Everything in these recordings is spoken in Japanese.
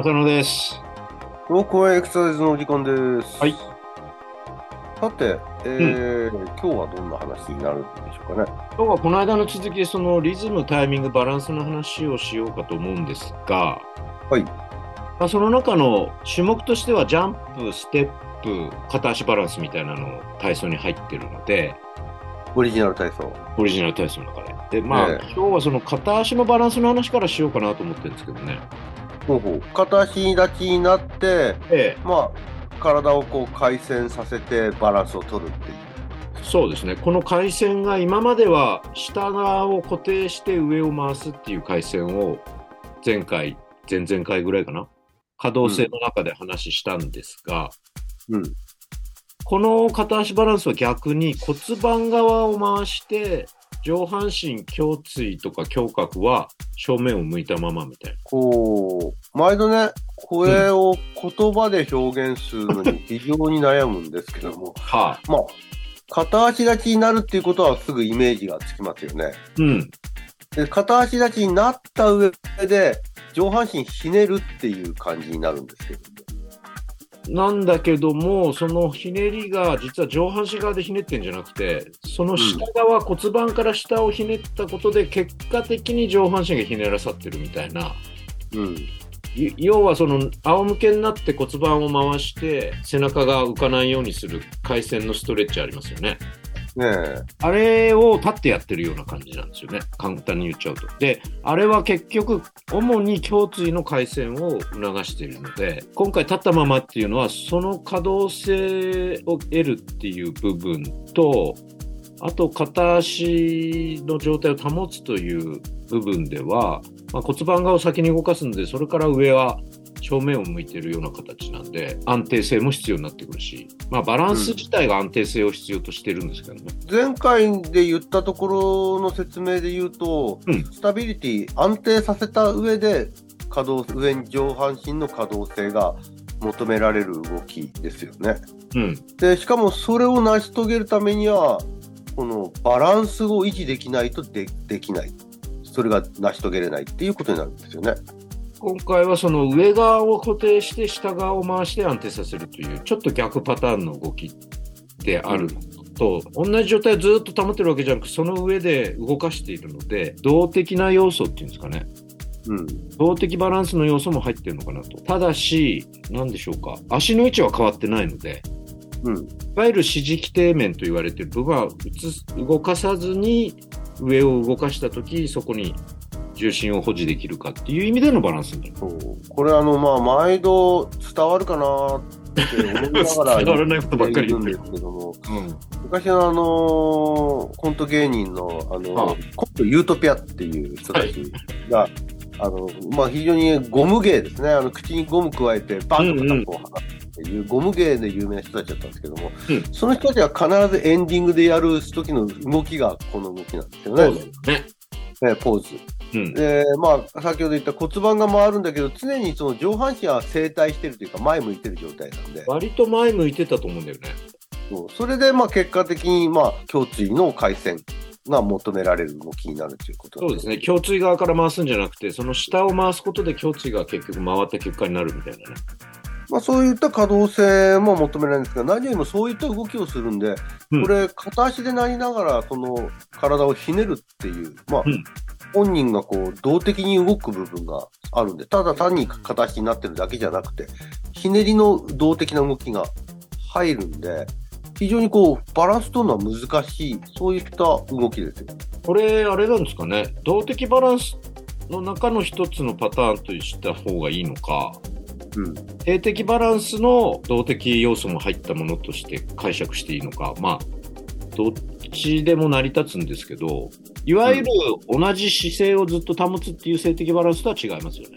浅野です。ローコアエクササイズのお時間です。はい。さて、えー今日はどんな話になるんでしょうかね。今日はこの間の続きでそのリズム、タイミング、バランスの話をしようかと思うんですが、はい。まあ、その中の種目としてはジャンプ、ステップ、片足バランスみたいなの体操に入ってるので、オリジナル体操。オリジナル体操の中で。で、まあ、ええ今日はその片足のバランスの話からしようかなと思ってるんですけどね。ほうほう。片足立ちになって、ええ、まあ、体をこう回旋させてバランスを取るっていう。そうですね。この回線が今までは下側を固定して上を回すっていう回線を前回、前々回ぐらいかな？可動性の中で話したんですが、うん。この片足バランスは逆に骨盤側を回して上半身胸椎とか胸郭は正面を向いたままみたいな。こう、毎度ね、これを言葉で表現するのに非常に悩むんですけども、はあ、まあ、片足立ちになるっていうことはすぐイメージがつきますよね。うん。で片足立ちになった上で、上半身ひねるっていう感じになるんですけどなんだけども、そのひねりが実は上半身側でひねってんじゃなくて、その下側、骨盤から下をひねったことで、結果的に上半身がひねらさってるみたいな。うん。い要はその仰向けになって骨盤を回して背中が浮かないようにする回旋のストレッチありますよね。ね。あれを立ってやってるような感じなんですよね。簡単に言っちゃうと。で、あれは結局、主に胸椎の回旋を促しているので、今回立ったままっていうのは、その可動性を得るっていう部分と、あと片足の状態を保つという部分では、まあ、骨盤側を先に動かすんで、それから上は正面を向いているような形なんで、安定性も必要になってくるし、まあ、バランス自体が安定性を必要としてるんですけどね。前回で言ったところの説明で言うと、うんスタビリティ安定させた上で、可動、上に上半身の可動性が求められる動きですよね。うん。で、しかもそれを成し遂げるためには、このバランスを維持できないとでできない。それが成し遂げれないっていうことになるんですよね。今回はその上側を固定して下側を回して安定させるというちょっと逆パターンの動きであるのと、同じ状態をずっと保ってるわけじゃなくその上で動かしているので動的な要素っていうんですかねうん。動的バランスの要素も入ってるのかなとただし何でしょうか足の位置は変わってないのでうん。いわゆる支持基底面と言われている部分は動かさずに上を動かした時そこに重心を保持できるかっていう意味でのバランスになるそう。これあの、まあ、毎度伝わるかなって思いながら伝わらないことばっかり言うんですけども、うん昔のあのコント芸人の、あの、はあコントユートピアっていう人たちが、あの、まあ、非常にゴム芸ですね。あの、口にゴム加えて、バンと片方を放つっていう、ゴム芸で有名な人たちだったんですけども、うんその人たちは必ずエンディングでやる時の動きがこの動きなんですよね。ね。ねポーズ。うん。で、まあ、先ほど言った骨盤が回るんだけど、常にその上半身は正対してるというか、前向いてる状態なんで、割と前向いてたと思うんだよね。そうそれで、まあ、結果的に、まあ、胸椎の回旋が求められる動きになるということそうですね。胸椎側から回すんじゃなくて、その下を回すことで胸椎が結局回った結果になるみたいなね。まあ、そういった可動性も求められるんですが、何よりもそういった動きをするんで、うんこれ、片足でなりながら、その体をひねるっていう、まあ、うん本人がこう、動的に動く部分があるんで、ただ単に片足になってるだけじゃなくて、ひねりの動的な動きが入るんで、非常にこう、バランス取るのは難しい、そういった動きですよ。これ、あれなんですかね。動的バランスの中の一つのパターンとした方がいいのか、うん。定的バランスの動的要素も入ったものとして解釈していいのか、まあ、どっちでも成り立つんですけど、いわゆる同じ姿勢をずっと保つっていう性的バランスとは違いますよね。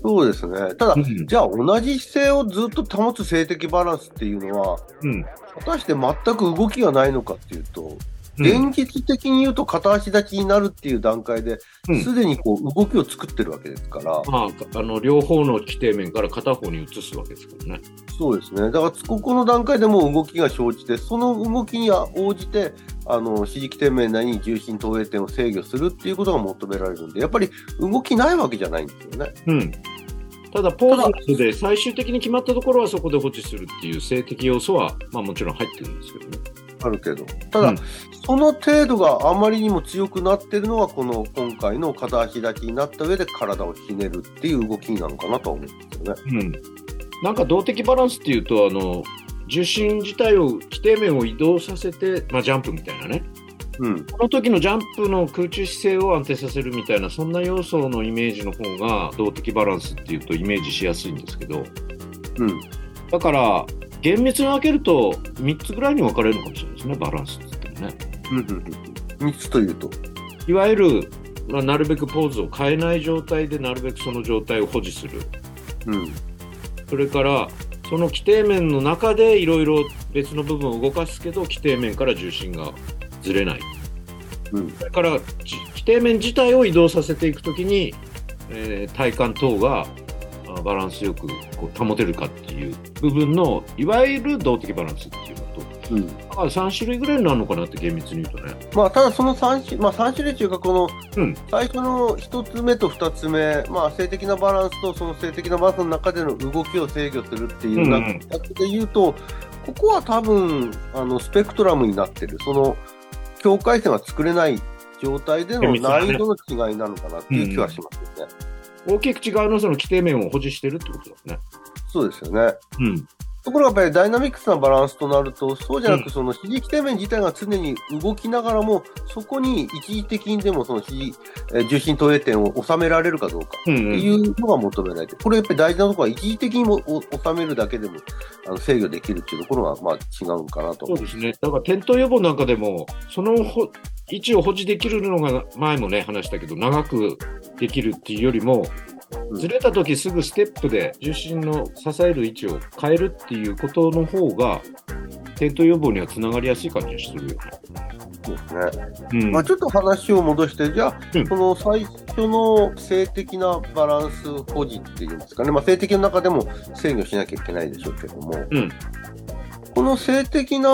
そうですね。ただ、うんじゃあ同じ姿勢をずっと保つ性的バランスっていうのは、うん。果たして全く動きがないのかっていうと、うん現実的に言うと片足立ちになるっていう段階でうん、すでにこう動きを作ってるわけですから、まあ、あの両方の基底面から片方に移すわけですからね。そうですね。だから、ここの段階でもう動きが生じて、その動きに応じて、あの、指示点面内に重心投影点を制御するっていうことが求められるんで、やっぱり動きないわけじゃないんですよね。うん。ただ、ポーズで最終的に決まったところはそこで保持するっていう性的要素は、まあもちろん入ってるんですけどね。あるけど。ただ、うんその程度があまりにも強くなってるのが、この今回の片足立ちになった上で体をひねるっていう動きなのかなとは思うんですよね。うん。なんか動的バランスっていうと、あの、重心自体を、規定面を移動させて、まあジャンプみたいなね。うん。この時のジャンプの空中姿勢を安定させるみたいな、そんな要素のイメージの方が動的バランスっていうとイメージしやすいんですけど、うん。だから、厳密に分けると3つぐらいに分かれるのかもしれないですね、バランスって言ってもね。うん。うん。三つというと。いわゆる、まあ、なるべくポーズを変えない状態でなるべくその状態を保持する。うん。それから、その規定面の中でいろいろ別の部分を動かすけど、規定面から重心がずれない。うん。それから、じ規定面自体を移動させていくときに、えー体幹等があバランスよくこう保てるかっていう部分の、いわゆる動的バランスっていうのと、うん。だから3種類ぐらいになるのかなって厳密に言うとね。まあ、ただその3種、まあ、三種類というか、このうん、最初の1つ目と2つ目、まあ、性的なバランスと、その性的なバランスの中での動きを制御するっていううんうなんかで言うと、ここは多分、あの、スペクトラムになってる。その、境界線は作れない状態での難易度の違いなのかなっていう気はしますよね。大きく違うのはその規定面を保持してるってことだね。そうですよね。うん。ところがやっぱりダイナミックスなバランスとなると、そうじゃなく、その肘規定面自体が常に動きながらも、そこに一時的にでもその肘、えー重心投影点を収められるかどうか。うん、ってうん。いうのが求められて、これやっぱり大事なところは、一時的にもお収めるだけでもあの制御できるっていうところが、まあ、違うかなと。そうですね。だから転倒予防なんかでも、そのほ位置を保持できるのが、前もね、話したけど、長くできるっていうよりも、うんずれた時すぐステップで重心の支える位置を変えるっていうことの方が、転倒予防にはつながりやすい感じがするよね。そうですね。うん。まあ、ちょっと話を戻して、じゃあ、うん。その最初の性的なバランス保持っていうんですかね、まあ、性的の中でも制御しなきゃいけないでしょうけども、うん。この性的な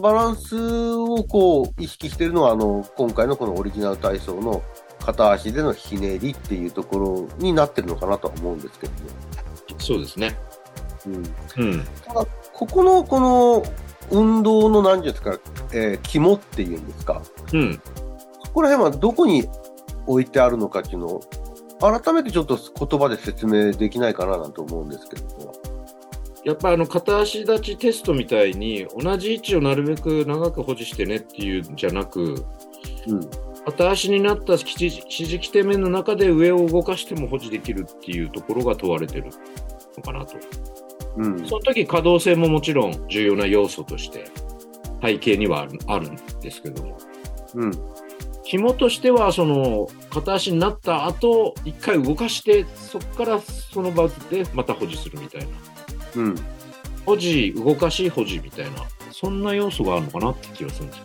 バランスをこう意識しているのは、あの今回のこのオリジナル体操の片足でのひねりっていうところになってるのかなとは思うんですけども。そうですね。うんうん。ここの、この、運動の何ですか、えー肝っていうんですか、うん。そこら辺はどこに置いてあるのかっていうのを、改めてちょっと言葉で説明できないかななんて思うんですけども。やっぱあの片足立ちテストみたいに同じ位置をなるべく長く保持してねっていうんじゃなくうん。片足になった肘肘規定面の中で上を動かしても保持できるっていうところが問われてるのかなと。うん。その時可動性ももちろん重要な要素として背景にはあるあるんですけどもうん。肝としてはその片足になった後一回動かしてそこからその場でまた保持するみたいなうん。保持動かし保持みたいなそんな要素があるのかなって気がするんですよ。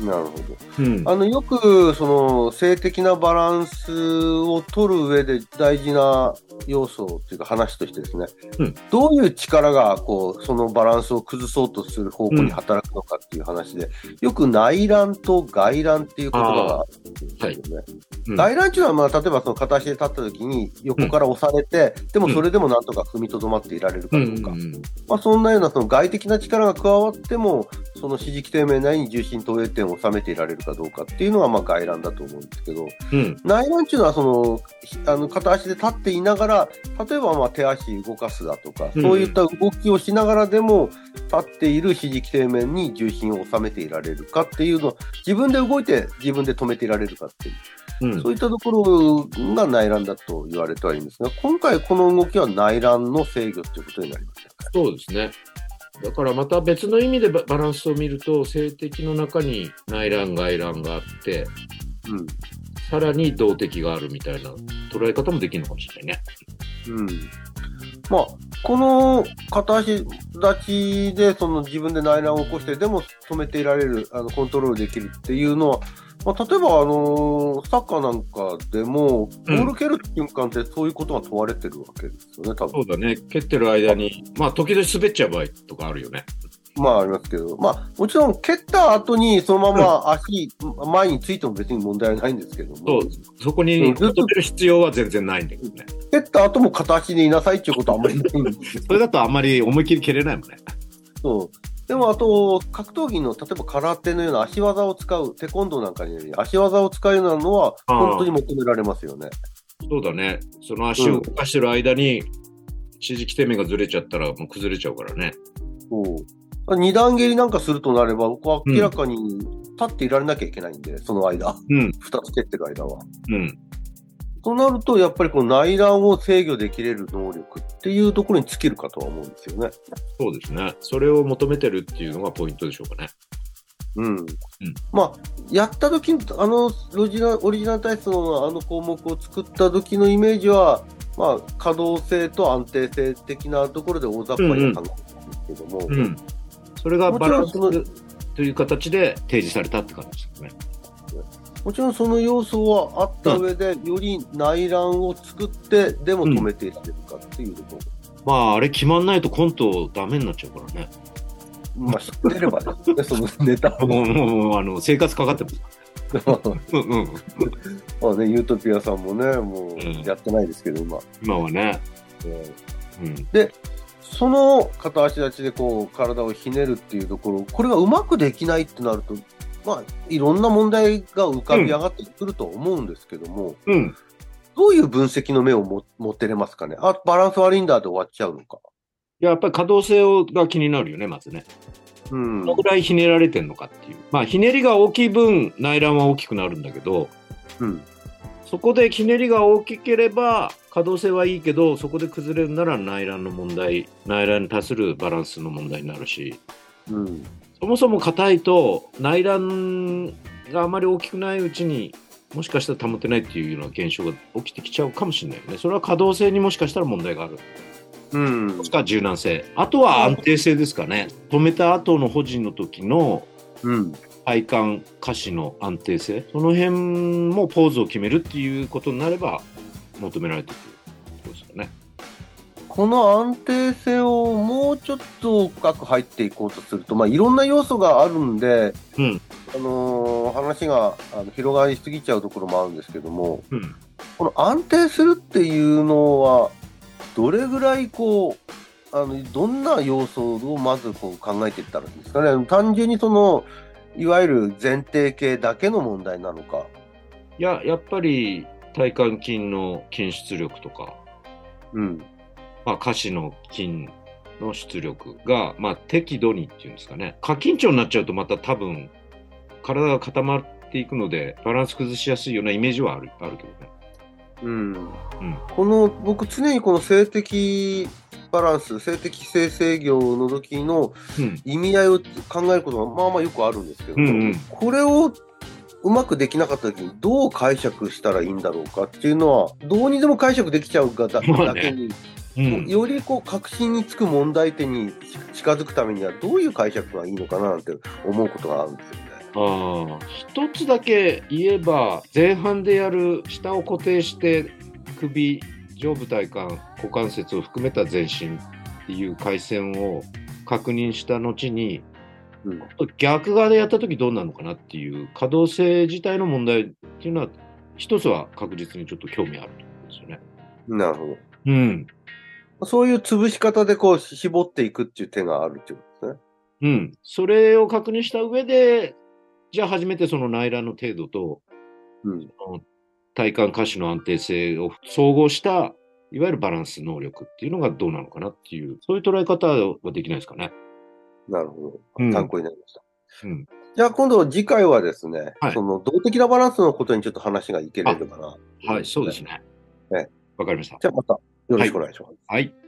なるほど。うん。あの、よく、その、性的なバランスを取る上で大事な要素っていうか話としてですね、うん。どういう力が、こう、そのバランスを崩そうとする方向に働くのかっていう話で、よく内乱と外乱っていう言葉があるんですよね。うん。外乱っていうのは、まあ、例えばその片足で立った時に横から押されて、でもそれでもなんとか踏みとどまっていられるかどうか。うんまあ、そんなようなその外的な力が加わっても、その指示規定面内に重心投影点を収めていられるかどうかっていうのがまあ外乱だと思うんですけど、うん内乱っていうのはその、ひあの片足で立っていながら、例えばまあ手足動かすだとか、うんそういった動きをしながらでも、立っている指示規定面に重心を収めていられるかっていうのを、自分で動いて自分で止めていられるかっていう、うんそういったところが内乱だと言われてはいるんですが、今回この動きは内乱の制御ということになりますね。そうですね。だからまた別の意味でババランスを見ると、性的の中に内乱、外乱があって、うんさらに動的があるみたいな捉え方もできるのかもしれないね。うんまあ、この片足立ちでその自分で内乱を起こして、でも止めていられる、あのコントロールできるっていうのは、まあ、例えば、あのサッカーなんかでも、ボうんール蹴る瞬間ってそういうことが問われてるわけですよね、多分。そうだね。蹴ってる間に、まあ時々滑っちゃう場合とかあるよね。まあありますけど、まあもちろん蹴った後にそのまま足、前についても別に問題はないんですけども。そう、そこにずっとる必要は全然ないんだけどね。蹴った後も片足でいなさいっていうことはあんまりないんです それだとあんまり思いっきり蹴れないもんね。そう。でもあと、格闘技の例えば空手のような足技を使う、テコンドーなんかにより足技を使うようなのは本当に求められますよね。そうだね。その足を動かしてる間に、指示規定面がずれちゃったらもう崩れちゃうからね。そう。二段蹴りなんかするとなれば、僕は明らかに立っていられなきゃいけないんで、その間。うん。二つ蹴ってる間は。うん。となると、やっぱりこの内乱を制御できれる能力っていうところに尽きるかとは思うんですよね。そうですね。それを求めてるっていうのがポイントでしょうかね。うん。まあ、やった時あのオリジナル、オリジナル体操のあの項目を作った時のイメージは、まあ、可動性と安定性的なところで大雑把に考えたんですけども、うんうん、それがバランスという形で提示されたって感じですね。もちろんその要素はあった上で、より内乱を作って、でも止めていってるかっていうところ。まあ、あれ決まんないとコントダメになっちゃうからね。まあ、知ってればですね、そのネタを。もう、もう、あの、生活かかってます。うんうん。まあね、ユートピアさんもね、もうんうやってないですけど、今。今はね。えーうん。その片足立ちでこう体をひねるっていうところ、これがうまくできないってなると、まあ、いろんな問題が浮かび上がってくると思うんですけども、うん。どういう分析の目をも持ってれますかね？あ、バランス悪いんだで終わっちゃうのか。やっぱり可動性をが気になるよね、まずね。うん。どのぐらいひねられてんのかっていう。まあ、ひねりが大きい分、内乱は大きくなるんだけど、うん。そこでひねりが大きければ、可動性はいいけど、そこで崩れるなら内乱の問題、内乱に対するバランスの問題になるし、うん。そもそも硬いと内乱があまり大きくないうちにもしかしたら保てないっていうような現象が起きてきちゃうかもしれないよね。それは可動性にもしかしたら問題がある。うんもし。くは柔軟性。あとは安定性ですかね。止めた後の保持の時のうん。体幹、下肢の安定性。その辺もポーズを決めるっていうことになれば求められてくるそうですよね。この安定性をもうちょっと深く入っていこうとすると、まあ、いろんな要素があるんで、うんあのー話があの広がりすぎちゃうところもあるんですけども、うん。この安定するっていうのは、どれぐらいこう、あのどんな要素をまずこう考えていったらいいんですかね？単純にその、いわゆる前提系だけの問題なのか。いや、やっぱり体幹筋の筋出力とか、うん。まあ、下肢の筋の出力が、まあ、適度にっていうんですかね。過緊張になっちゃうとまた多分、体が固まっていくので、バランス崩しやすいようなイメージはあるあるけどね。うん。うん。この、僕常にこの性的バランス、性的性制御の時のうん。意味合いを考えることがまあまあよくあるんですけど、うんうんこれをうまくできなかった時にどう解釈したらいいんだろうかっていうのは、どうにでも解釈できちゃうがだ,、けに、うん、よりこう確信につく問題点に近づくためにはどういう解釈がいいのかななんて思うことがあるんですよね。ああ、一つだけ言えば、前半でやる下を固定して首、上部体幹、股関節を含めた全身っていう回線を確認した後に、うん逆側でやった時どうなるのかなっていう可動性自体の問題っていうのは、一つは確実にちょっと興味あると思うんですよね。なるほど。うん。そういう潰し方でこう絞っていくっていう手があるっていうことですね。うん。それを確認した上で、じゃあ初めてその内乱の程度と、うん。体幹下肢の安定性を総合した、いわゆるバランス能力っていうのがどうなのかなっていう、そういう捉え方はできないですかね。なるほうんど。参考になりました。うん。じゃあ今度次回はですね、はいその動的なバランスのことにちょっと話がいければな。はい、そうですね。ねわかりました。じゃあまたよろしくお願いします。はい。